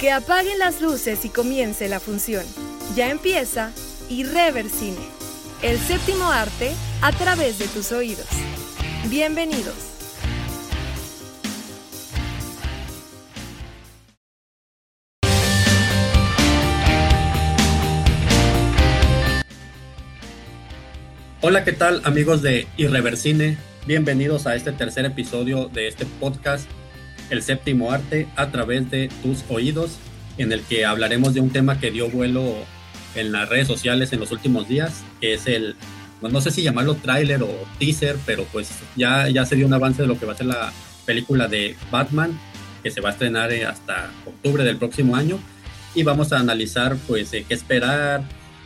Que apaguen las luces y comience la función. Ya empieza Irreversine, el séptimo arte a través de tus oídos. Bienvenidos. Hola, ¿qué tal amigos de Irreversine? Bienvenidos a este tercer episodio de este podcast el séptimo arte a través de tus oídos, en el que hablaremos de un tema que dio vuelo en las redes sociales en los últimos días, que es el, no sé si llamarlo tráiler o teaser, pero pues ya, ya se dio un avance de lo que va a ser la película de Batman, que se va a estrenar eh, hasta octubre del próximo año, y vamos a analizar pues eh, qué esperar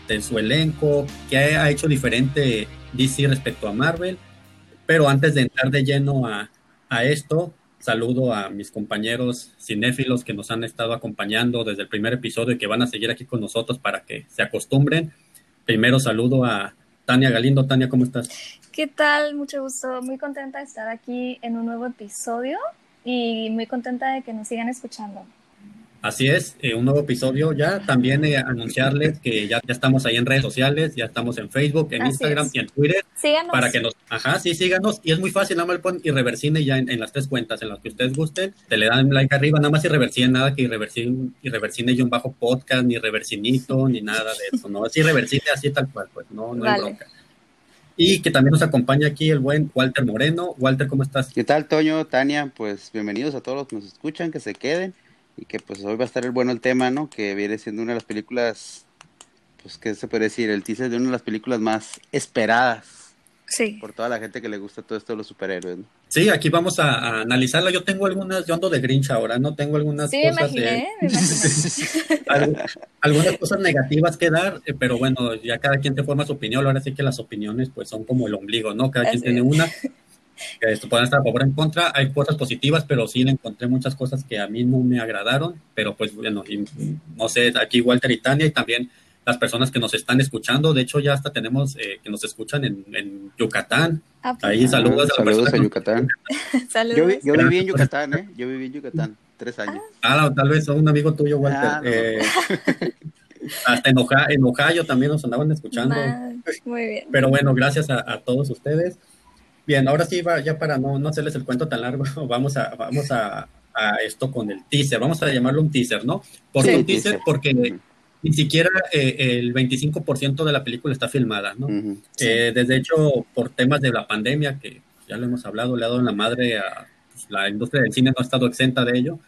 de su elenco, qué ha hecho diferente DC respecto a Marvel, pero antes de entrar de lleno a, a esto, Saludo a mis compañeros cinéfilos que nos han estado acompañando desde el primer episodio y que van a seguir aquí con nosotros para que se acostumbren. Primero saludo a Tania Galindo. Tania, ¿cómo estás? ¿Qué tal? Mucho gusto. Muy contenta de estar aquí en un nuevo episodio y muy contenta de que nos sigan escuchando. Así es, eh, un nuevo episodio ya. También eh, anunciarles que ya, ya, estamos ahí en redes sociales, ya estamos en Facebook, en Instagram y en Twitter. Síganos. Para que nos, ajá, sí, síganos. Y es muy fácil, nada más ponen Irreversine ya en, las tres cuentas en las que ustedes gusten. Te le dan like arriba, nada más Irreversine, nada que Irreversine, Irreversine y un bajo podcast, ni Reversinito, ni nada de eso, ¿no? Es Irreversine así tal cual, pues, no, no hay bronca. Y que también nos acompaña aquí el buen Walter Moreno. Walter, ¿cómo estás? ¿Qué tal, Toño, Tania? Pues bienvenidos a todos los que nos escuchan, que se queden y que pues hoy va a estar el bueno el tema, ¿no? Que viene siendo una de las películas, pues que se puede decir, el teaser de una de las películas más esperadas. Sí. Por toda la gente que le gusta todo esto de los superhéroes, ¿no? Sí, aquí vamos a, analizarla. Yo tengo algunas, yo ando de Grinch ahora, ¿no? Tengo algunas sí, cosas. Imaginé, algunas cosas negativas que dar, eh, pero bueno, ya cada quien te forma su opinión. Ahora sí que las opiniones, pues son como el ombligo, ¿no? Cada quien tiene una que esto pueden estar a favor o en contra. Hay cosas positivas, pero sí le encontré muchas cosas que a mí no me agradaron. Pero pues bueno, no sé, aquí Walter y Tania y también las personas que nos están escuchando. De hecho, ya hasta tenemos eh, que nos escuchan en, Yucatán. Ah. Ahí saludos, a, saludos a Yucatán. saludos. Yo, viví en Yucatán, ¿eh? Yo viví en Yucatán, tres años. Ah, tal vez un amigo tuyo, Walter. Ah, eh, hasta en, Ohio, también nos andaban escuchando. Muy bien. Pero bueno, gracias a, a todos ustedes. Bien, ahora sí, va, ya para no, no hacerles el cuento tan largo, vamos a, vamos a, esto con el teaser. Vamos a llamarlo un teaser, ¿no? ¿Por qué un teaser? Porque ni siquiera eh, el 25% de la película está filmada, ¿no? Eh, desde hecho, por temas de la pandemia, que ya lo hemos hablado, le ha dado en la madre a pues, la industria del cine, no ha estado exenta de ello.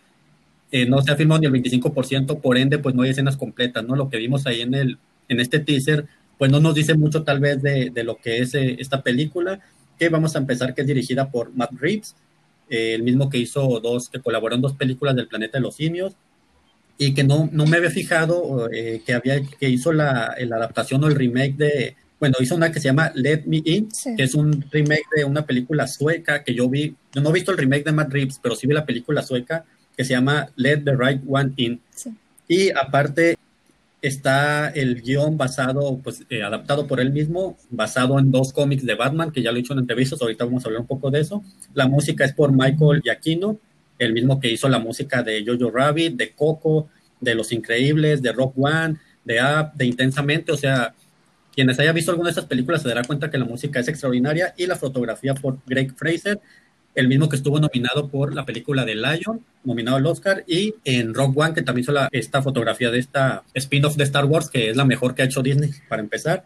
Eh, no se ha filmado ni el 25%, por ende, pues no hay escenas completas, ¿no? Lo que vimos ahí en, el, en este teaser, pues no nos dice mucho tal vez de, de lo que es esta película que vamos a empezar, que es dirigida por Matt Reeves, eh, el mismo que hizo dos, que colaboró en dos películas del Planeta de los Simios, y que no, no me había fijado eh, que, había, que hizo la, la, adaptación o el remake de, bueno, hizo una que se llama Let Me In, que es un remake de una película sueca que yo vi, yo no he visto el remake de Matt Reeves, pero sí vi la película sueca que se llama Let the Right One In. Y aparte está el guion basado, pues eh, adaptado por él mismo, basado en dos cómics de Batman, que ya lo he hecho en entrevistas, ahorita vamos a hablar un poco de eso. La música es por Michael Giacchino, el mismo que hizo la música de Jojo Rabbit, de Coco, de Los Increíbles, de Rock One, de Up, de Intensamente, o sea, quienes haya visto alguna de estas películas se dará cuenta que la música es extraordinaria y la fotografía por Greg Fraser, el mismo que estuvo nominado por la película de Lion, nominado al Oscar, y en Rock One, que también hizo esta fotografía de esta spin-off de Star Wars, que es la mejor que ha hecho Disney, para empezar.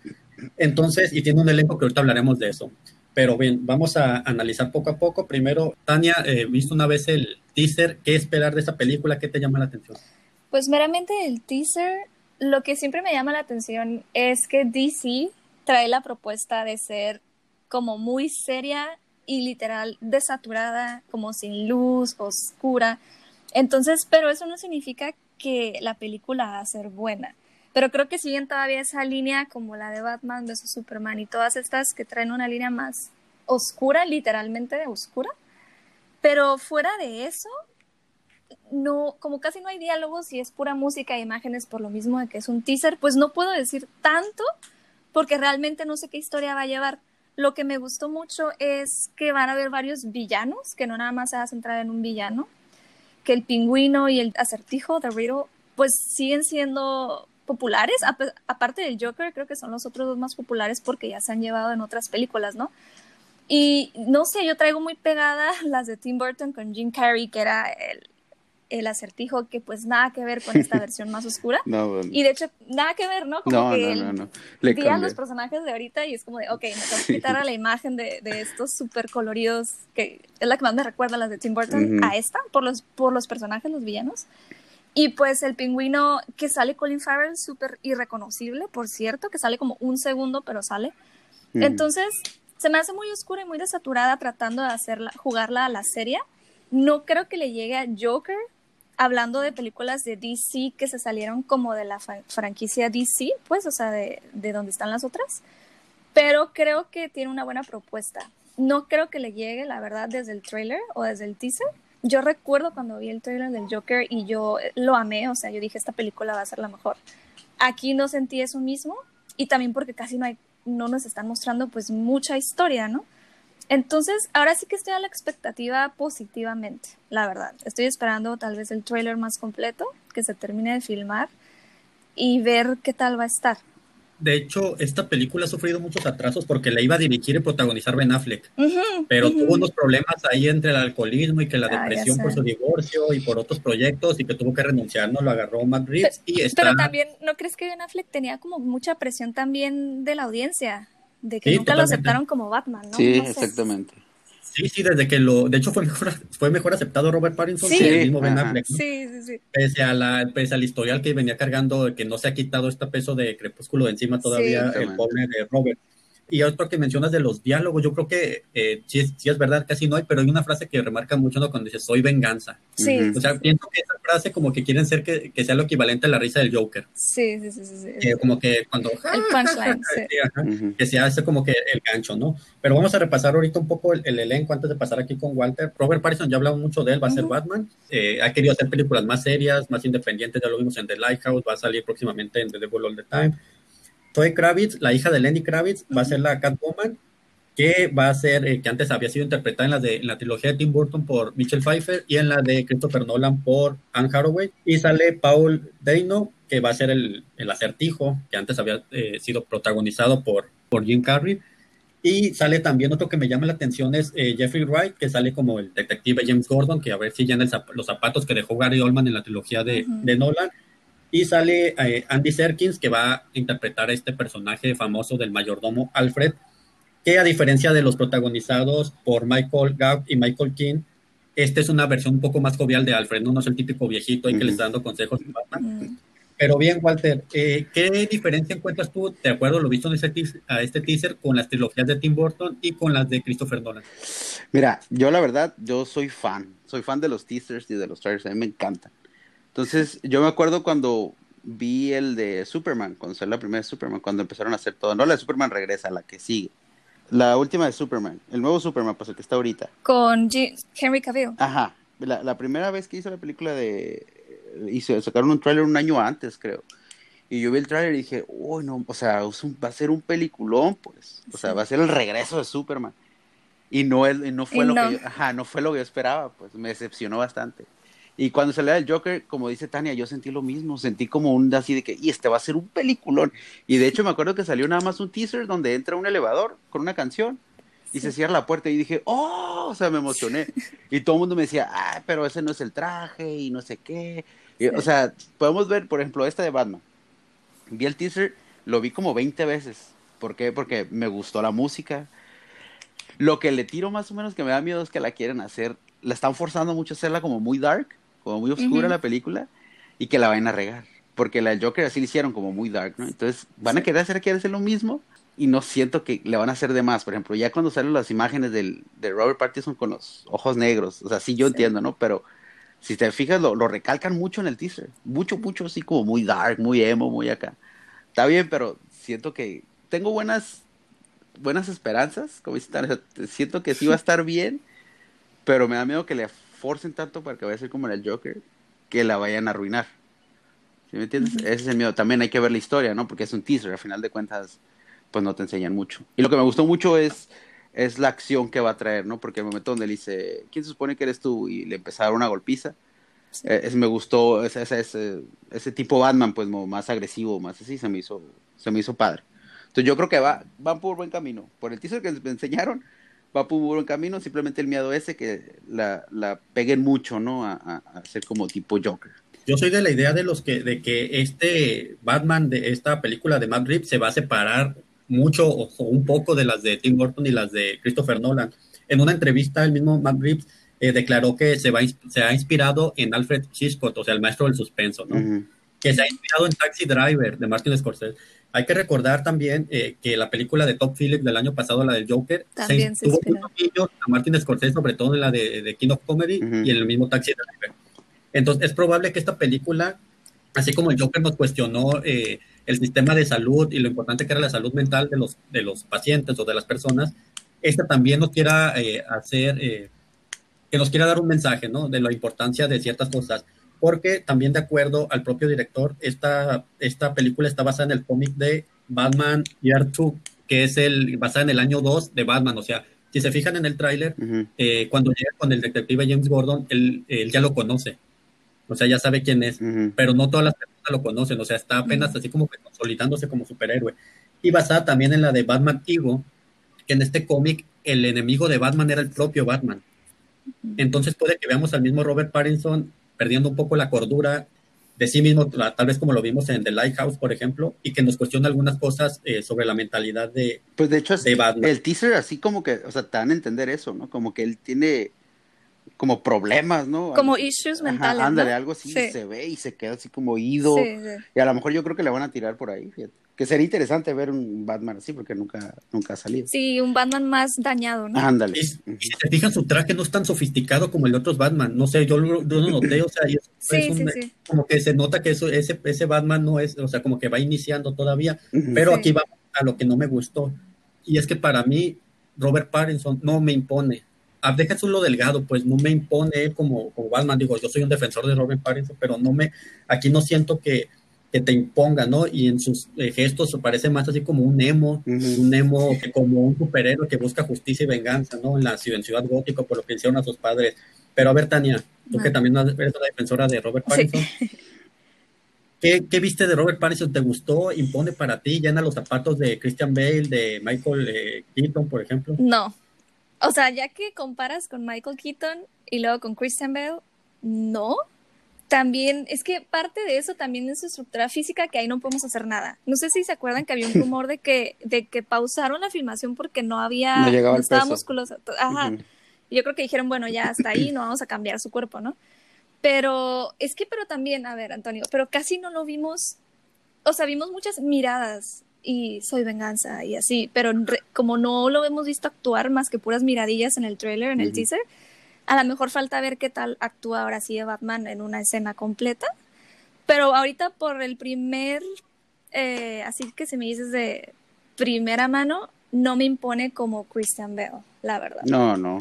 Entonces, y tiene un elenco que ahorita hablaremos de eso. Pero bien, vamos a analizar poco a poco. Primero, Tania, eh, visto una vez el teaser, ¿qué esperar de esta película? ¿Qué te llama la atención? Pues meramente el teaser, lo que siempre me llama la atención es que DC trae la propuesta de ser como muy seria y literal desaturada, como sin luz, oscura. Entonces, pero eso no significa que la película va a ser buena. Pero creo que siguen todavía esa línea como la de Batman, su Superman y todas estas que traen una línea más oscura, literalmente oscura. Pero fuera de eso, no, como casi no hay diálogos y es pura música e imágenes por lo mismo de que es un teaser, pues no puedo decir tanto porque realmente no sé qué historia va a llevar. Lo que me gustó mucho es que van a haber varios villanos, que no nada más se va a centrar en un villano. que el pingüino y el acertijo de Riddle pues siguen siendo populares, aparte del Joker, creo que son los otros dos más populares porque ya se han llevado en otras películas, ¿no? Y no sé, yo traigo muy pegada las de Tim Burton con Jim Carrey, que era el, el acertijo que pues nada que ver con esta versión más oscura. y de hecho, nada que ver, ¿no? Como que no, no, no, los personajes de ahorita y es como de, ok, me tengo que quitar a la imagen de, de estos súper coloridos, que es la que más me recuerda a las de Tim Burton, a esta, por los, por los personajes, los villanos. Y pues el pingüino que sale Colin Farrell, súper irreconocible, por cierto, que sale como un segundo, pero sale. Entonces, se me hace muy oscura y muy desaturada tratando de hacerla, jugarla a la serie. No creo que le llegue a Joker, hablando de películas de DC que se salieron como de la franquicia DC, pues, o sea, de, de donde están las otras. Pero creo que tiene una buena propuesta. No creo que le llegue, la verdad, desde el trailer o desde el teaser. Yo recuerdo cuando vi el trailer del Joker y yo lo amé, o sea, yo dije, esta película va a ser la mejor. Aquí no sentí eso mismo y también porque casi no hay, no nos están mostrando pues mucha historia, ¿no? Entonces, ahora sí que estoy a la expectativa positivamente, la verdad. Estoy esperando tal vez el trailer más completo, que se termine de filmar y ver qué tal va a estar. De hecho, esta película ha sufrido muchos atrasos porque la iba a dirigir y protagonizar Ben Affleck, pero tuvo unos problemas ahí entre el alcoholismo y que la ah, depresión por su divorcio y por otros proyectos y que tuvo que renunciar, no lo agarró Matt Reeves y está... Pero también, ¿no crees que Ben Affleck tenía como mucha presión también de la audiencia? De que nunca lo aceptaron como Batman, ¿no? Sí, exactamente. Sí, sí, desde que lo, de hecho fue mejor, fue mejor aceptado Robert Pattinson que el mismo Ben Affleck. Sí, sí, sí. Pese a la, pese al historial que venía cargando, que no se ha quitado este peso de crepúsculo de encima todavía el pobre de Robert. Y otro que mencionas de los diálogos, yo creo que eh, sí, es, sí, es, verdad, casi no hay, pero hay una frase que remarca mucho ¿no? cuando dice soy venganza. Sí. O sea, pienso que esa frase como que quieren ser que, que sea lo equivalente a la risa del Joker. Sí, sí, sí. sí, como que cuando... El punchline, Que sea ese como que el gancho, ¿no? Pero vamos a repasar ahorita un poco el, elenco antes de pasar aquí con Walter. Robert Pattinson, ya hablamos mucho de él, va a ser Batman. Eh, ha querido hacer películas más serias, más independientes, ya lo vimos en The Lighthouse, va a salir próximamente en The Devil All the Time Zoe Kravitz, la hija de Lenny Kravitz, va a ser la Catwoman, que va a ser, eh, que antes había sido interpretada en la, de, la trilogía de Tim Burton por Michelle Pfeiffer y en la de Christopher Nolan por Anne Hathaway. Y sale Paul Dano, que va a ser el, acertijo, que antes había eh, sido protagonizado por, por Jim Carrey. Y sale también otro que me llama la atención es eh, Jeffrey Wright, que sale como el detective James Gordon, que a ver si llena los zapatos que dejó Gary Oldman en la trilogía de, de Nolan. Y sale eh, Andy Serkins, que va a interpretar a este personaje famoso del mayordomo Alfred, que a diferencia de los protagonizados por Michael Gabb y Michael King, esta es una versión un poco más jovial de Alfred, no, no es el típico viejito ahí que le está dando consejos Pero bien, Walter, eh, ¿qué diferencia encuentras tú, de acuerdo lo visto en teaser, a este teaser, con las trilogías de Tim Burton y con las de Christopher Nolan? Mira, yo la verdad, yo soy fan, soy fan de los teasers y de los trailers, a mí me encanta. Entonces, yo me acuerdo cuando vi el de Superman, cuando salió la primera de Superman, cuando empezaron a hacer todo. No la de Superman regresa, la que sigue. La última de Superman, el nuevo Superman, pues el que está ahorita. Con Henry Cavill. Ajá. La, primera vez que hizo la película de. Hizo, sacaron un tráiler un año antes, creo. Y yo vi el tráiler y dije, uy, no, o sea, va a ser un peliculón, pues. O sea, va a ser el regreso de Superman. Y no, no fue lo que ajá, no fue lo que yo esperaba, pues me decepcionó bastante. Y cuando salió el Joker, como dice Tania, yo sentí lo mismo, sentí como un así de que, y este va a ser un peliculón. Y de hecho me acuerdo que salió nada más un teaser donde entra un elevador con una canción y se cierra la puerta y dije, oh, o sea, me emocioné. Y todo el mundo me decía, ah, pero ese no es el traje y no sé qué. O sea, podemos ver, por ejemplo, esta de Batman. Vi el teaser, lo vi como 20 veces. ¿Por qué? Porque me gustó la música. Lo que le tiro más o menos que me da miedo es que la quieren hacer, la están forzando mucho a hacerla como muy dark como muy oscura la película, y que la vayan a regar. Porque la Joker así le hicieron como muy dark, ¿no? Entonces van a querer hacer, quieren hacer lo mismo y no siento que le van a hacer de más. Por ejemplo, ya cuando salen las imágenes del, de Robert Pattinson con los ojos negros, o sea, sí yo entiendo, ¿no? Pero si te fijas, lo, lo, recalcan mucho en el teaser. Mucho, mucho, así como muy dark, muy emo, muy acá. Está bien, pero siento que tengo buenas buenas esperanzas, como dicen, siento que sí va a estar bien, pero me da miedo que le forcen tanto para que vaya a ser como en el Joker, que la vayan a arruinar. ¿Sí me entiendes? Ese es el miedo. También hay que ver la historia, ¿no? Porque es un teaser, al final de cuentas, pues no te enseñan mucho. Y lo que me gustó mucho es, es la acción que va a traer, ¿no? Porque el momento donde le dice, ¿quién se supone que eres tú? Y le dar una golpiza. eh, me gustó ese, ese, ese, tipo Batman, pues más agresivo, más así, se me hizo, se me hizo padre. Entonces yo creo que va, van por buen camino. Por el teaser que me enseñaron, va por buen camino. Simplemente el miedo ese que la, la peguen mucho, ¿no? A, a, ser como tipo Joker. Yo soy de la idea de los que, de que este Batman de esta película de Matt Reeves se va a separar mucho o, un poco de las de Tim Burton y las de Christopher Nolan. En una entrevista, el mismo Matt Reeves eh, declaró que se, va, se ha inspirado en Alfred Hitchcock, o sea, el maestro del suspenso, ¿no? Que se ha inspirado en Taxi Driver de Martin Scorsese. Hay que recordar también eh, que la película de Top Phillips del año pasado, la del Joker, también se, tuvo mucho a Martin Scorsese, sobre todo en la de, de King of Comedy y en el mismo Taxi Driver. Entonces, es probable que esta película, así como el Joker nos cuestionó eh, el sistema de salud y lo importante que era la salud mental de los, de los pacientes o de las personas, esta también nos quiera eh, hacer, que nos quiera dar un mensaje, ¿no? De la importancia de ciertas cosas porque también de acuerdo al propio director, esta, esta película está basada en el cómic de Batman Year 2, que es el basada en el año 2 de Batman, o sea, si se fijan en el tráiler, eh, cuando llega con el detective James Gordon, él, ya lo conoce, o sea, ya sabe quién es, pero no todas las personas lo conocen, o sea, está apenas así como consolidándose como superhéroe. Y basada también en la de Batman Ego, que en este cómic el enemigo de Batman era el propio Batman. Entonces puede que veamos al mismo Robert Pattinson perdiendo un poco la cordura de sí mismo, tal vez como lo vimos en The Lighthouse, por ejemplo, y que nos cuestiona algunas cosas eh, sobre la mentalidad de, pues de hecho, el teaser así como que, o sea, te dan a entender eso, ¿no? Como que él tiene como problemas, ¿no? Como issues mentales. ándale, algo así se ve y se queda así como oído. Y a lo mejor yo creo que le van a tirar por ahí, fíjate. Que sería interesante ver un Batman así, porque nunca, nunca ha salido. Sí, un Batman más dañado, ¿no? Ándale. Y, si se fijan, su traje no es tan sofisticado como el de otros Batman. No sé, yo, lo noté, o sea, como que se nota que eso, ese, ese Batman no es, o sea, como que va iniciando todavía. Pero aquí vamos a lo que no me gustó. Y es que para mí, Robert Pattinson no me impone. Ah, deja lo delgado, pues no me impone como, como Batman. Digo, yo soy un defensor de Robert Pattinson, pero no me, aquí no siento que que te imponga, ¿no? Y en sus eh, gestos parece más así como un emo, un emo que como un superhéroe que busca justicia y venganza, ¿no? En la ciudad, en ciudad gótica por lo que hicieron a sus padres. Pero a ver, Tania, tú que también eres la defensora de Robert Pattinson. ¿Qué, viste de Robert Pattinson? ¿Te gustó? ¿Impone para ti? ¿Llena los zapatos de Christian Bale, de Michael eh, Keaton, por ejemplo? No. O sea, ya que comparas con Michael Keaton y luego con Christian Bale, no también, es que parte de eso también es su estructura física, que ahí no podemos hacer nada. No sé si se acuerdan que había un rumor de que, de que pausaron la filmación porque no había, no, estaba musculosa. Ajá. Yo creo que dijeron, bueno, ya hasta ahí, no vamos a cambiar su cuerpo, ¿no? Pero es que, pero también, a ver, Antonio, pero casi no lo vimos, o sea, vimos muchas miradas y soy venganza y así, pero como no lo hemos visto actuar más que puras miradillas en el trailer, en el teaser, a lo mejor falta ver qué tal actúa ahora sí de Batman en una escena completa. Pero ahorita por el primer, eh, así que se me dices de primera mano, no me impone como Christian Bale, la verdad. No, no,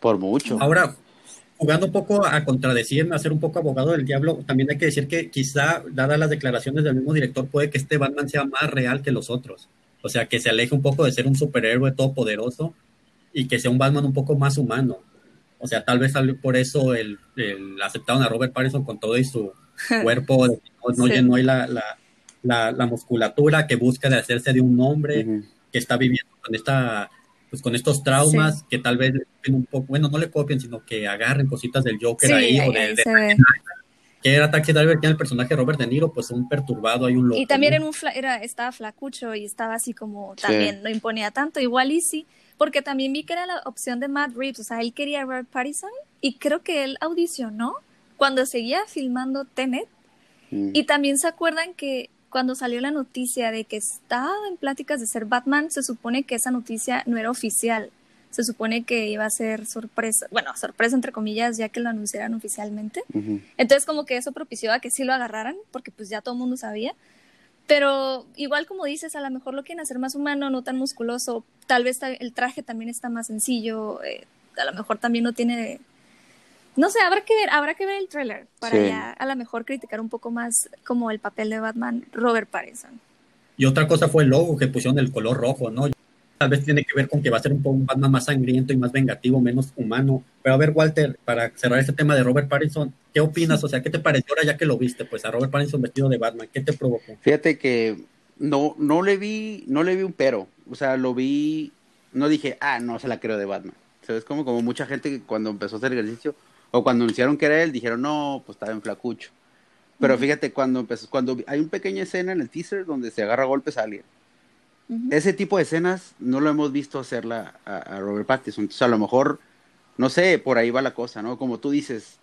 por mucho. Ahora, jugando un poco a contradecirme, a ser un poco abogado del diablo, también hay que decir que quizá, dadas las declaraciones del mismo director, puede que este Batman sea más real que los otros. O sea, que se aleje un poco de ser un superhéroe todopoderoso y que sea un Batman un poco más humano. O sea, tal vez por eso el, aceptaron a Robert Pattinson con todo y su cuerpo, no, llenó la, la, musculatura que busca de hacerse de un hombre que está viviendo con esta pues con estos traumas que tal vez un poco, bueno, no le copien, sino que agarren cositas del Joker ahí, o de, que era Taxi Driver, que el personaje de Robert De Niro, pues un perturbado, hay un loco. Y también en un era, estaba flacucho y estaba así como, también no imponía tanto, igual y sí, porque también vi que era la opción de Matt Reeves, o sea, él quería a Robert Pattinson y creo que él audicionó cuando seguía filmando Tenet. Mm. Y también se acuerdan que cuando salió la noticia de que estaba en pláticas de ser Batman, se supone que esa noticia no era oficial. Se supone que iba a ser sorpresa, bueno, sorpresa entre comillas, ya que lo anunciaran oficialmente. Entonces como que eso propició a que sí lo agarraran, porque pues ya todo el mundo sabía. Pero igual como dices, a lo mejor lo quieren hacer más humano, no tan musculoso. Tal vez el traje también está más sencillo. Eh, a lo mejor también no tiene... No sé, habrá que ver, habrá que ver el tráiler para ya a lo mejor criticar un poco más como el papel de Batman Robert Pattinson. Y otra cosa fue el logo que pusieron el color rojo, ¿no? Tal vez tiene que ver con que va a ser un, poco, un Batman más sangriento y más vengativo, menos humano. Pero a ver, Walter, para cerrar este tema de Robert Pattinson, ¿qué opinas? O sea, ¿qué te pareció ahora ya que lo viste? Pues a Robert Pattinson vestido de Batman, ¿qué te provocó? Fíjate que no, no le vi, no le vi un pero. O sea, lo vi, no dije, ah, no se la creo de Batman. ¿Sabes? Como, como mucha gente que cuando empezó a hacer ejercicio, o cuando anunciaron que era él, dijeron, no, pues estaba en flacucho. Pero fíjate, cuando empezó, cuando hay una pequeña escena en el teaser donde se agarra golpes a alguien. Ese tipo de escenas no lo hemos visto hacerla a, Robert Pattinson. Entonces, a lo mejor, no sé, por ahí va la cosa, ¿no? Como tú dices,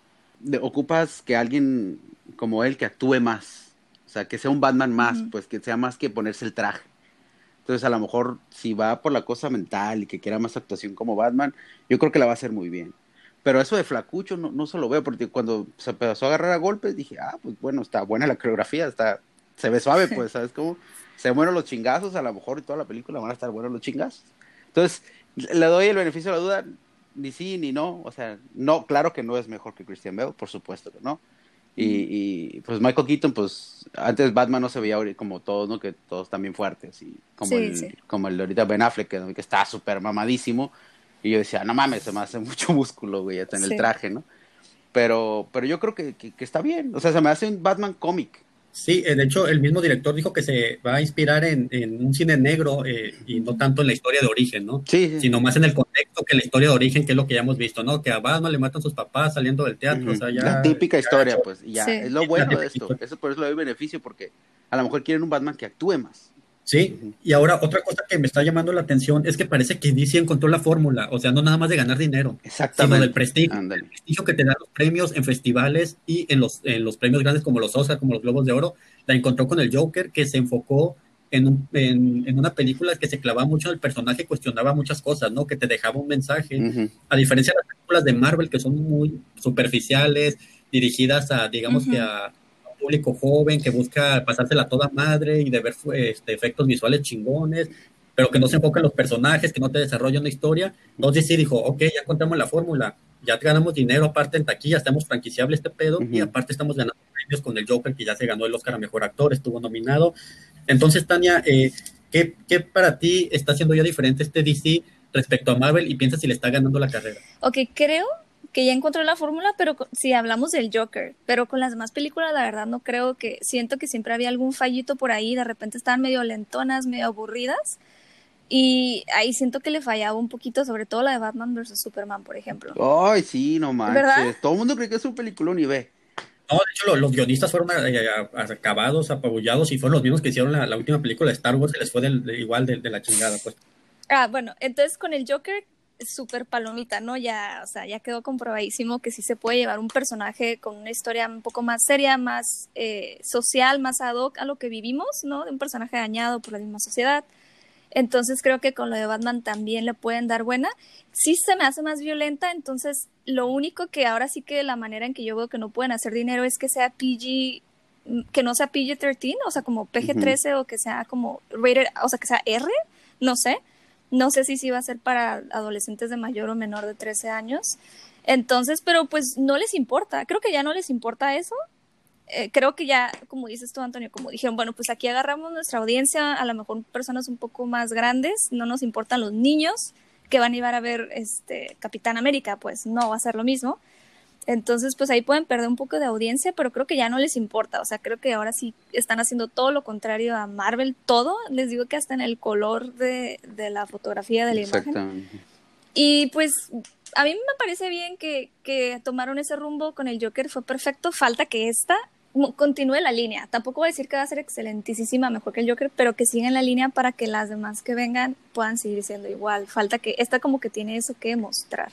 ocupas que alguien como él que actúe más. O sea, que sea un Batman más, pues que sea más que ponerse el traje. Entonces, a lo mejor, si va por la cosa mental y que quiera más actuación como Batman, yo creo que la va a hacer muy bien. Pero eso de flacucho no, no se lo veo, porque cuando se empezó a agarrar a golpes dije, ah, pues bueno, está buena la coreografía, está, se ve suave, pues, ¿sabes cómo? Se mueren los chingazos, a lo mejor y toda la película van a estar buenos los chingazos. Entonces, le doy el beneficio de la duda, ni sí ni no, o sea, no, claro que no es mejor que Christian Bale, por supuesto que no. Y, y, pues Michael Keaton, pues antes Batman no se veía como todos, ¿no? Que todos también fuertes, y como, el, como el de ahorita Ben Affleck, que, que está súper mamadísimo, y yo decía, no mames, se me hace mucho músculo, güey, en el traje, ¿no? Pero, pero yo creo que, que, está bien. O sea, se me hace un Batman cómic. Sí, eh, de hecho, el mismo director dijo que se va a inspirar en, en un cine negro eh, y no tanto en la historia de origen, ¿no? Sí, Sino más en el contexto que la historia de origen, que es lo que ya hemos visto, ¿no? Que a Batman le matan sus papás saliendo del teatro, o sea, ya... La típica historia, pues, ya, es lo bueno de esto. Eso por eso le doy beneficio, porque a lo mejor quieren un Batman que actúe más. Sí, y ahora otra cosa que me está llamando la atención es que parece que DC encontró la fórmula, o sea, no nada más de ganar dinero, Exactamente. sino del prestigio, el prestigio que te dan los premios en festivales y en los, en los premios grandes como los Oscar, como los Globos de Oro, la encontró con el Joker, que se enfocó en, en, una película que se clavaba mucho en el personaje, cuestionaba muchas cosas, ¿no? Que te dejaba un mensaje, a diferencia de las películas de Marvel, que son muy superficiales, dirigidas a, digamos que a público joven que busca pasársela toda madre y de ver este, efectos visuales chingones, pero que no se enfoca en los personajes, que no te desarrolla una historia. Entonces sí dijo, ok, ya contamos la fórmula, ya ganamos dinero aparte en taquilla, estamos franquiciable este pedo y aparte estamos ganando premios con el Joker que ya se ganó el Oscar a Mejor Actor, estuvo nominado. Entonces, Tania, eh, ¿qué, ¿qué, para ti está haciendo ya diferente este DC respecto a Marvel y piensas si le está ganando la carrera? Ok, creo que ya encontró la fórmula, pero si hablamos del Joker, pero con las demás películas la verdad no creo que, siento que siempre había algún fallito por ahí, de repente estaban medio lentonas, medio aburridas, y ahí siento que le fallaba un poquito, sobre todo la de Batman vs. Superman, por ejemplo. Ay, sí, no manches, todo el mundo cree que es un película y ve. No, de hecho, los, guionistas fueron eh, acabados, apabullados, y fueron los mismos que hicieron la, última película de Star Wars, que les fue igual de, de la chingada, pues. Ah, bueno, entonces con el Joker súper palomita, ¿no? Ya, o sea, ya quedó comprobadísimo que sí se puede llevar un personaje con una historia un poco más seria, más eh, social, más ad hoc a lo que vivimos, ¿no? De un personaje dañado por la misma sociedad. Entonces creo que con lo de Batman también le pueden dar buena. Sí se me hace más violenta, entonces lo único que ahora sí que la manera en que yo veo que no pueden hacer dinero es que sea PG, que no sea PG-13, o sea, como PG-13 o que sea como rated, o sea, que sea R, no sé no sé si sí va a ser para adolescentes de mayor o menor de 13 años. Entonces, pero pues no les importa. Creo que ya no les importa eso. Eh, creo que ya, como dices tú, Antonio, como dijeron, bueno, pues aquí agarramos nuestra audiencia, a lo mejor personas un poco más grandes, no nos importan los niños que van a ir a ver este Capitán América, pues no va a ser lo mismo. Entonces, pues ahí pueden perder un poco de audiencia, pero creo que ya no les importa. O sea, creo que ahora sí están haciendo todo lo contrario a Marvel, todo. Les digo que hasta en el color de, la fotografía de la imagen. Y pues a mí me parece bien que, que tomaron ese rumbo con el Joker, fue perfecto. Falta que esta continúe la línea. Tampoco voy a decir que va a ser excelentísima, mejor que el Joker, pero que siga en la línea para que las demás que vengan puedan seguir siendo igual. Falta que esta como que tiene eso que mostrar.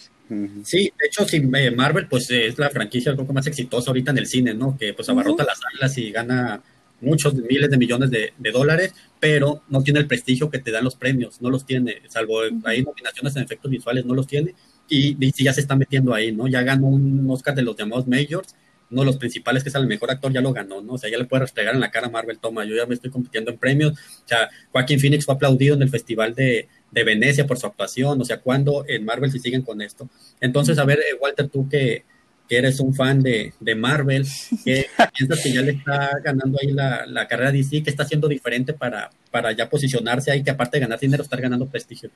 Sí, de hecho, sí, eh, Marvel pues es la franquicia un poco más exitosa ahorita en el cine, ¿no? Que pues abarrota las alas y gana muchos miles de millones de, dólares, pero no tiene el prestigio que te dan los premios, no los tiene, salvo hay nominaciones en efectos visuales, no los tiene, y, y ya se está metiendo ahí, ¿no? Ya ganó un Oscar de los llamados Majors, uno de los principales, que es el mejor actor, ya lo ganó, ¿no? O sea, ya le puede restregar en la cara a Marvel, toma, yo ya me estoy compitiendo en premios. O sea, Joaquín Phoenix fue aplaudido en el Festival de, de Venecia por su actuación, o sea, ¿cuándo en Marvel se siguen con esto? Entonces, a ver, eh, Walter, tú que, que eres un fan de, de Marvel, que piensas que ya le está ganando ahí la, la carrera DC, que está haciendo diferente para, para ya posicionarse ahí, que aparte de ganar dinero, estar ganando prestigio.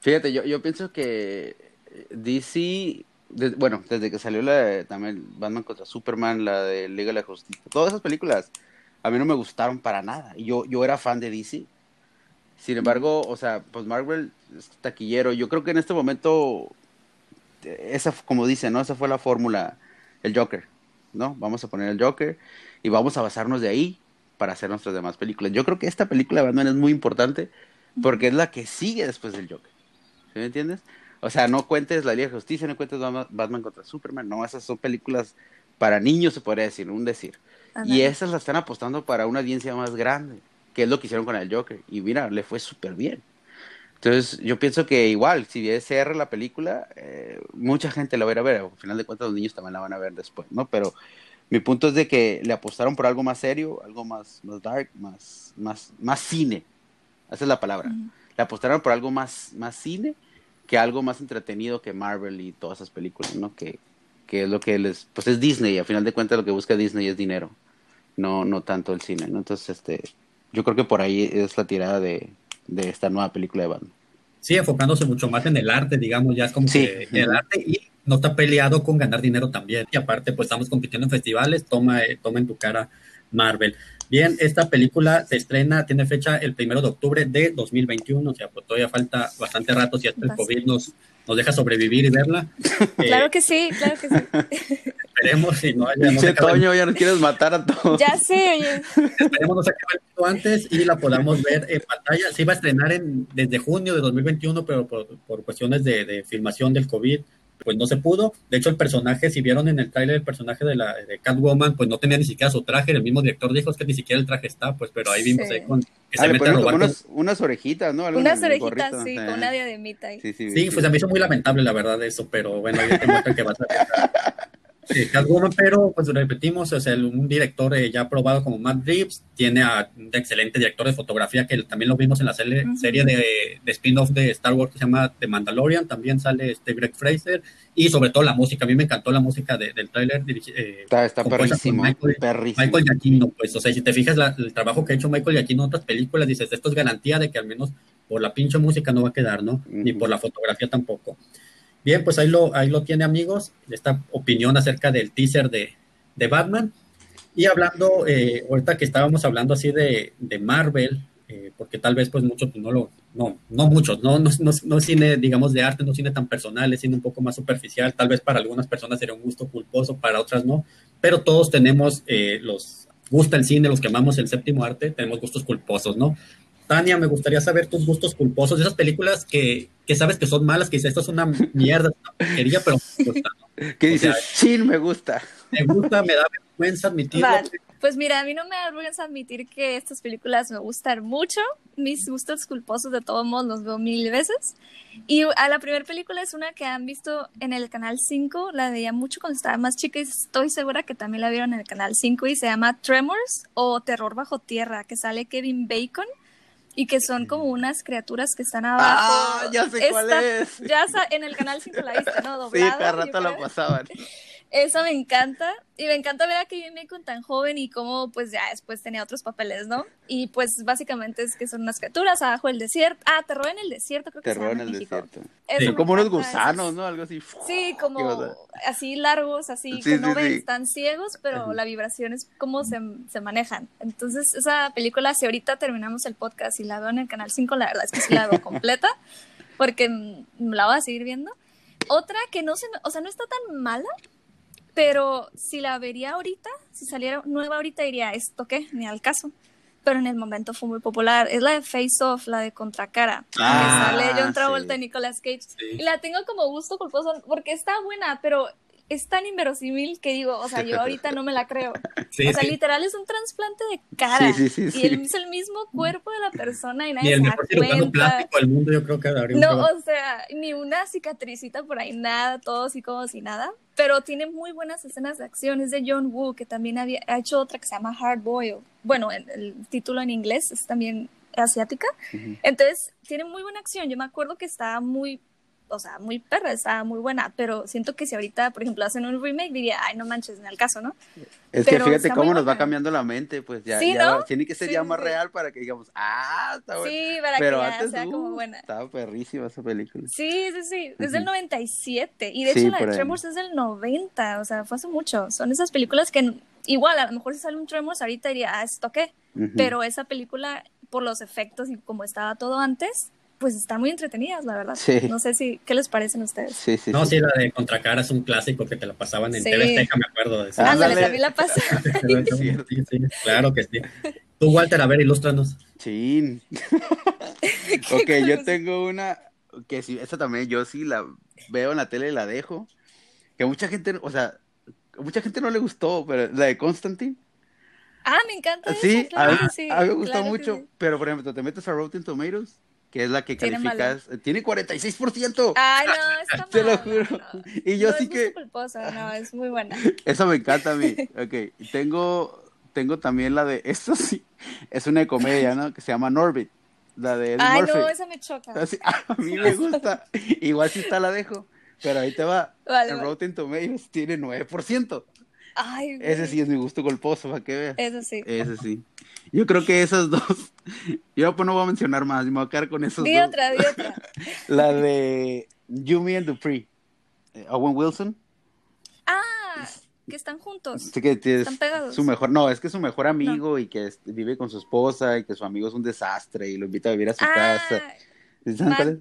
Fíjate, yo, yo pienso que DC, bueno, desde que salió la de, también Batman contra Superman, la de Liga de la Justicia, todas esas películas a mí no me gustaron para nada. Yo, yo era fan de DC. Sin embargo, o sea, pues Marvel es taquillero. Yo creo que en este momento, esa, como dice, ¿no? Esa fue la fórmula, el Joker, ¿no? Vamos a poner el Joker y vamos a basarnos de ahí para hacer nuestras demás películas. Yo creo que esta película de Batman es muy importante porque es la que sigue después del Joker. ¿Sí me entiendes? O sea, no cuentes la Liga de Justicia, no cuentes Batman contra Superman, no, esas son películas para niños, se podría decir, un decir. Y esas las están apostando para una audiencia más grande, que es lo que hicieron con el Joker. Y mira, le fue súper bien. Entonces, yo pienso que igual, si es CR la película, eh, mucha gente la va a ir a ver. Al final de cuentas, los niños también la van a ver después, ¿no? Pero mi punto es de que le apostaron por algo más serio, algo más, más dark, más, más, más cine. Esa es la palabra. Le apostaron por algo más, más cine que algo más entretenido que Marvel y todas esas películas, ¿no? Que, que es lo que les, pues es Disney, a final de cuentas lo que busca Disney es dinero, no, no tanto el cine, ¿no? Entonces, este, yo creo que por ahí es la tirada de, de esta nueva película de Batman. Sí, enfocándose mucho más en el arte, digamos, ya es como que el arte y no está peleado con ganar dinero también. Y aparte, pues estamos compitiendo en festivales, toma, eh, toma en tu cara Marvel. Bien, esta película se estrena, tiene fecha el primero de octubre de 2021, o sea, pues todavía falta bastante rato si hasta el COVID nos, nos deja sobrevivir y verla. Claro eh, que sí, claro que sí. Esperemos si no haya. No Toño, ya nos quieres matar a todos. Ya sé, oye. Esperemos no se acabe antes y la podamos ver en pantalla. Se iba a estrenar en, desde junio de 2021, pero por, por cuestiones de, de filmación del COVID, pues no se pudo. De hecho, el personaje, si vieron en el trailer el personaje de la de Catwoman, pues no tenía ni siquiera su traje. El mismo director dijo que ni siquiera el traje está, pues, pero ahí vimos ahí con que se mete a robar unas, unas, orejitas, ¿no? unas orejitas, sí, con una diademita. Sí, sí, sí, pues a mí hizo muy lamentable, la verdad, eso, pero bueno, ahí te muestran que vas a Catwoman, pero pues repetimos, es el, un director eh, ya aprobado como Matt Reeves, tiene a un excelente director de fotografía que también lo vimos en la serie, serie de, de spin-off de Star Wars que se llama The Mandalorian, también sale este Greg Fraser y sobre todo la música, a mí me encantó la música del tráiler. Eh, está está perrísimo, Michael, perrísimo. Michael Giacchino, pues, o sea, si te fijas el trabajo que ha hecho Michael Giacchino en otras películas, dices, esto es garantía de que al menos por la pinche música no va a quedar, ¿no? Ni por la fotografía tampoco. Bien, pues ahí lo, ahí lo tiene amigos, esta opinión acerca del teaser de, de Batman. Y hablando, eh, ahorita que estábamos hablando así de, de Marvel, eh, porque tal vez pues muchos no lo, no, no muchos, no, no, no, no, cine, digamos, de arte, no cine tan personal, es cine un poco más superficial, tal vez para algunas personas sería un gusto culposo, para otras no, pero todos tenemos eh, los, gusta el cine, los que amamos el séptimo arte, tenemos gustos culposos, ¿no? Tania, me gustaría saber tus gustos culposos, de esas películas que, que sabes que son malas, que dices, esto es una mierda, una porquería, pero me gusta. ¿Qué dices? sí, me gusta. Me gusta, me da vergüenza admitirlo. Pues mira, a mí no me da vergüenza admitir que estas películas me gustan mucho. Mis gustos culposos de todos modos los veo mil veces. Y a la primera película es una que han visto en el canal 5, la veía mucho cuando estaba más chica y estoy segura que también la vieron en el canal 5 y se llama Tremors o Terror bajo tierra, que sale Kevin Bacon y que son como unas criaturas que están abajo. Ah, ya sé cuál es. Ya en el canal 5 la viste, ¿no? Doblado, sí, cada rato lo pasaban. Eso me encanta. Y me encanta ver a Kevin Bacon tan joven y cómo, pues ya después tenía otros papeles, ¿no? Y pues básicamente es que son unas criaturas abajo del desierto. Ah, terror en el desierto, creo que Terror en el desierto. Sí, como unos gusanos, ¿no? Algo así. Sí, como así largos, así que no ven, están ciegos, pero la vibración es cómo se, se, manejan. Entonces, esa película, si ahorita terminamos el podcast y la veo en el canal 5, la verdad es que sí la veo completa, porque la voy a seguir viendo. Otra que no se, o sea, no está tan mala, pero si la vería ahorita, si saliera nueva ahorita, diría, ¿esto qué? Ni al caso. Pero en el momento fue muy popular. Es la de Face Off, la de Contracara. Ah, que sale John Travolta y Nicolas Cage. Y la tengo como gusto culposo porque está buena, pero es tan inverosímil que digo, o sea, yo ahorita no me la creo. o sea, literal es un trasplante de cara. y es el mismo cuerpo de la persona y nadie el se da cuenta. plástico del mundo, yo creo que No, o sea, ni una cicatricita por ahí, nada, todo así como si nada. Pero tiene muy buenas escenas de acción. Es de John Woo, que también había, ha hecho otra que se llama Hard Boil. Bueno, el, el título en inglés es también asiática. Entonces, tiene muy buena acción. Yo me acuerdo que estaba muy o sea, muy perra, estaba muy buena, pero siento que si ahorita, por ejemplo, hacen un remake, diría, ay, no manches, en el caso, ¿no? Es que fíjate cómo nos va cambiando la mente, pues ya, tiene que ser ya más real para que digamos, ah, está buena. Sí, para pero que antes, sea como uh, buena. Estaba perrísima esa película. Sí, sí, sí, desde el 97, y de hecho la de Tremors es del 90, o sea, fue hace mucho. Son esas películas que igual, a lo mejor si sale un Tremors ahorita diría, ah, esto qué, pero esa película, por los efectos y como estaba todo antes, pues están muy entretenidas, la verdad. No sé si, ¿qué les parecen a ustedes? Sí, sí, no, sí, la de Contracara es un clásico que te la pasaban en TV Azteca, me acuerdo de eso. Ándale, también la pasa. sí, sí, claro que sí. Tú, Walter, a ver, ilústranos. Sí. ok, yo tengo una que sí, esa también yo sí la veo en la tele y la dejo. Que mucha gente, o sea, mucha gente no le gustó, pero la de Constantine. Ah, me encanta. Sí, a, mí, sí, a mí me gustó mucho, pero por ejemplo, te metes a Rotten Tomatoes que es la que calificas, tiene 46%. Ay, no, está Te lo juro. Y yo sí que... no, es muy buena. Eso me encanta a mí. Ok, tengo, tengo también la de, esto sí, es una comedia, ¿no? Que se llama Norbit. La de Eddie Ay, Murphy. no, esa me choca. a mí me gusta. Igual si está la dejo. Pero ahí te va. Vale, en Rotten Tomatoes tiene 9%. Ay, Ese sí es mi gusto golposo, para que veas. Eso sí. Ese sí. Yo creo que esas dos. Yo pues no voy a mencionar más, me voy a quedar con esos di dos. otra, di otra. La de Yumi and Dupree. Eh, Owen Wilson. Ah, que están juntos. Sí, que es Están pegados. Su mejor, no, es que es su mejor amigo y que vive con su esposa y que su amigo es un desastre y lo invita a vivir a su Ah, casa.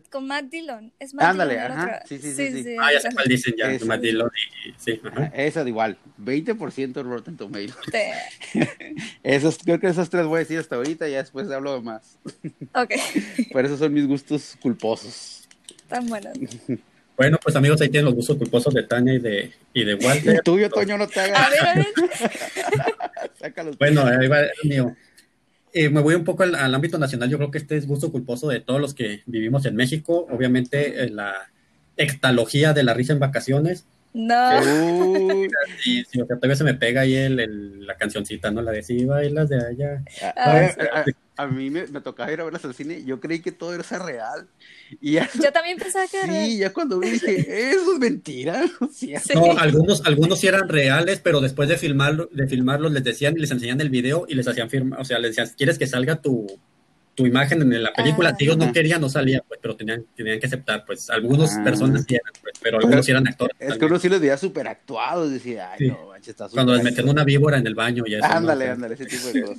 Con Matt Dillon. Es Matt Ándale, Dillon, ajá. otro. Sí, sí, sí, sí. Ah, ya sé cuál dicen ya. Matt Dillon y- sí, ajá. Esa de igual, 20% Rotten Tomatoes. Esos, creo que esos tres voy a decir hasta ahorita y ya después hablo de más. Ok, Por eso son mis gustos culposos. están buenos. Bueno, pues amigos, ahí tienen los gustos culposos de Tania y de, y de Walter. El tuyo, Toño, no te A hagas. ver, a ver. Sácalos. Bueno, ahí va el mío. Eh, me voy un poco al, al ámbito nacional. Yo creo que este es gusto culposo de todos los que vivimos en México. Obviamente, eh, la extalogía de la risa en vacaciones. No. Uy, Y si o sea, todavía se me pega ahí el, el- la cancioncita, ¿no? La de si bailas de allá. a, Ah, a- mí me, me tocaba ir a verlas al cine. Yo creí que todo era real. Y ya, Yo también pensaba que era real. sí, ya cuando vi dije, eso es mentira. No. Sí. Algunos, algunos sí eran reales, pero después de filmarlo, de filmarlos les decían y les enseñan el video y les hacían firma, o sea, les decían, ¿quieres que salga tu, tu imagen en la película? Ah. Si ellos no querían, no salía, pues, pero tenían, tenían que aceptar, pues, algunas Ah. personas sí eran, pues, pero algunos sí eran actores. Es que uno sí los veía súper actuados. Decía, ay, Sí. no, manches, está Cuando les metían una víbora en el baño y eso. Ándale, ándale, ese tipo de cosas.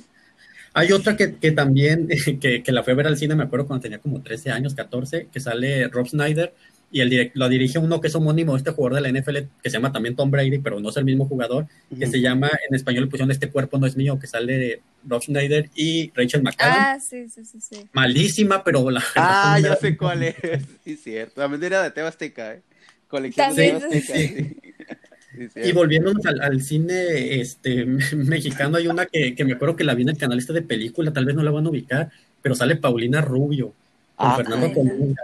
Hay otra que, que también, que, que la fue a ver al cine, me acuerdo cuando tenía como 13 años, 14, que sale Rob Snyder y el direct, lo dirige uno que es homónimo de este jugador de la NFL que se llama también Tom Brady, pero no es el mismo jugador, que Ujú. se llama, en español le pusieron Este cuerpo no es mío, que sale Rob Snyder y Rachel McAdams. Ah, sí, sí, sí, sí. Malísima, pero la Ah, la- ya sé cuál es. Sí, cierto. También era de Teba Azteca, ¿eh? Colección de También, Teba Azteca. sí. Sí. Sí, Y volviéndonos al, al cine este, mexicano, hay una que, que me acuerdo que la vi en el canal este de película, tal vez no la van a ubicar, pero sale Paulina Rubio con Ah, Fernando ay, Colunga.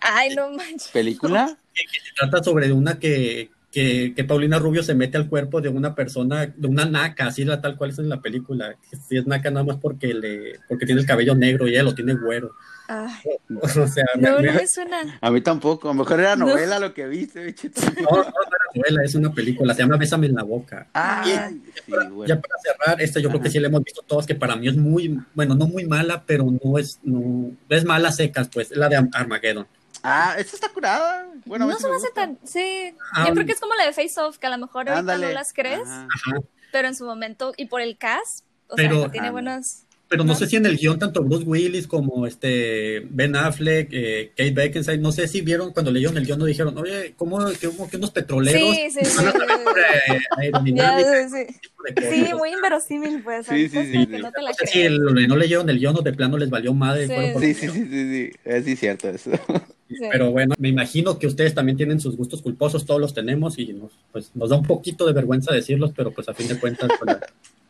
Ay, no manches. ¿Película? Se trata sobre una que, que, que Paulina Rubio se mete al cuerpo de una persona, de una naca, así la tal cual es en la película. Que sí es naca nada más porque le, porque tiene el cabello negro y ella lo tiene güero. Ay, O sea, me- no, me- no me suena. A mí tampoco. A lo mejor era No. novela lo que viste, bichito. no, no, no era novela, es una película, se llama Bésame en la boca. Ah, sí, bueno. Ya para cerrar, esta yo creo que sí la hemos visto todos, que para mí es muy, bueno, no muy mala, pero no es, no, es mala secas, pues, es la de Armageddon. Ah, esta está curada. Bueno, no se me hace gusta. tan. Sí. Ah, Yo creo que es como la de Face Off, que a lo mejor ahorita no las crees, Ajá. Pero en su momento, y por el cast, o Pero- sea, tiene Ah, buenos. Pero no sé si en el guion tanto Bruce Willis como este Ben Affleck, eh, Kate Beckinsale, no sé si vieron cuando leyeron el guion no dijeron, oye, ¿cómo, que, cómo que unos petroleros Sí, sí, sí. van a aerodinámica, sí, muy inverosímil, pues. Sí, sí, sí, que no te la No sé si el- no leyeron el guion o de plano les valió madre. Sí, Sí, sí, sí, sí, sí. Es sí cierto eso. Sí. Pero bueno, me imagino que ustedes también tienen sus gustos culposos, todos los tenemos y nos, pues, nos da un poquito de vergüenza decirlos, pero pues a fin de cuentas pues,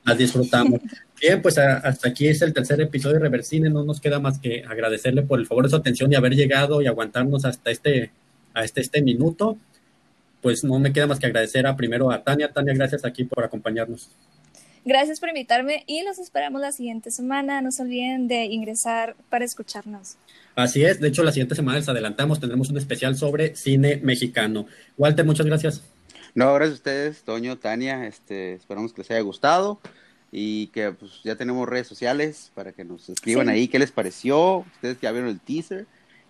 las disfrutamos. Bien, pues a- hasta aquí es el tercer episodio de Reversine, no nos queda más que agradecerle por el favor de su atención y haber llegado y aguantarnos hasta este, a este, este minuto. Pues no me queda más que agradecer a primero a Tania. Tania, gracias aquí por acompañarnos. Gracias por invitarme y los esperamos la siguiente semana. No se olviden de ingresar para escucharnos. Así es, de hecho la siguiente semana les adelantamos, tendremos un especial sobre cine mexicano. Walter, muchas gracias. No, gracias a ustedes, Toño, Tania, este, esperamos que les haya gustado y que pues ya tenemos redes sociales para que nos escriban ahí qué les pareció, ustedes ya vieron el teaser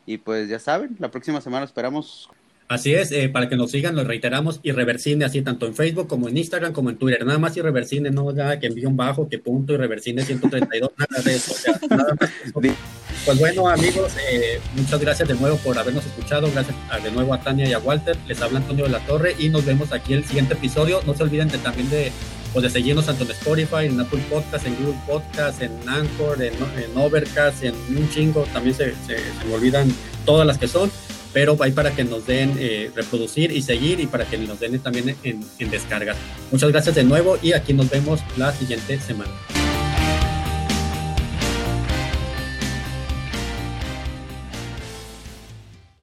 y pues ya saben, la próxima semana esperamos Así es, eh, para que nos sigan, lo reiteramos, Irreversine, así tanto en Facebook como en Instagram como en Twitter. Nada más Irreversine, no nada que envíe un bajo, que punto, Irreversine 132, nada de eso. nada más. Pues bueno, amigos, eh, muchas gracias de nuevo por habernos escuchado. Gracias de nuevo a Tania y a Walter. Les habla Antonio de la Torre y nos vemos aquí el siguiente episodio. No se olviden de, también de, pues de seguirnos tanto en Spotify, en Apple Podcast, en Google Podcast, en Anchor, en, Overcast, en un chingo. También se, se me olvidan todas las que son pero hay para que nos den eh, reproducir y seguir y para que nos den también en, en descargas. Muchas gracias de nuevo y aquí nos vemos la siguiente semana.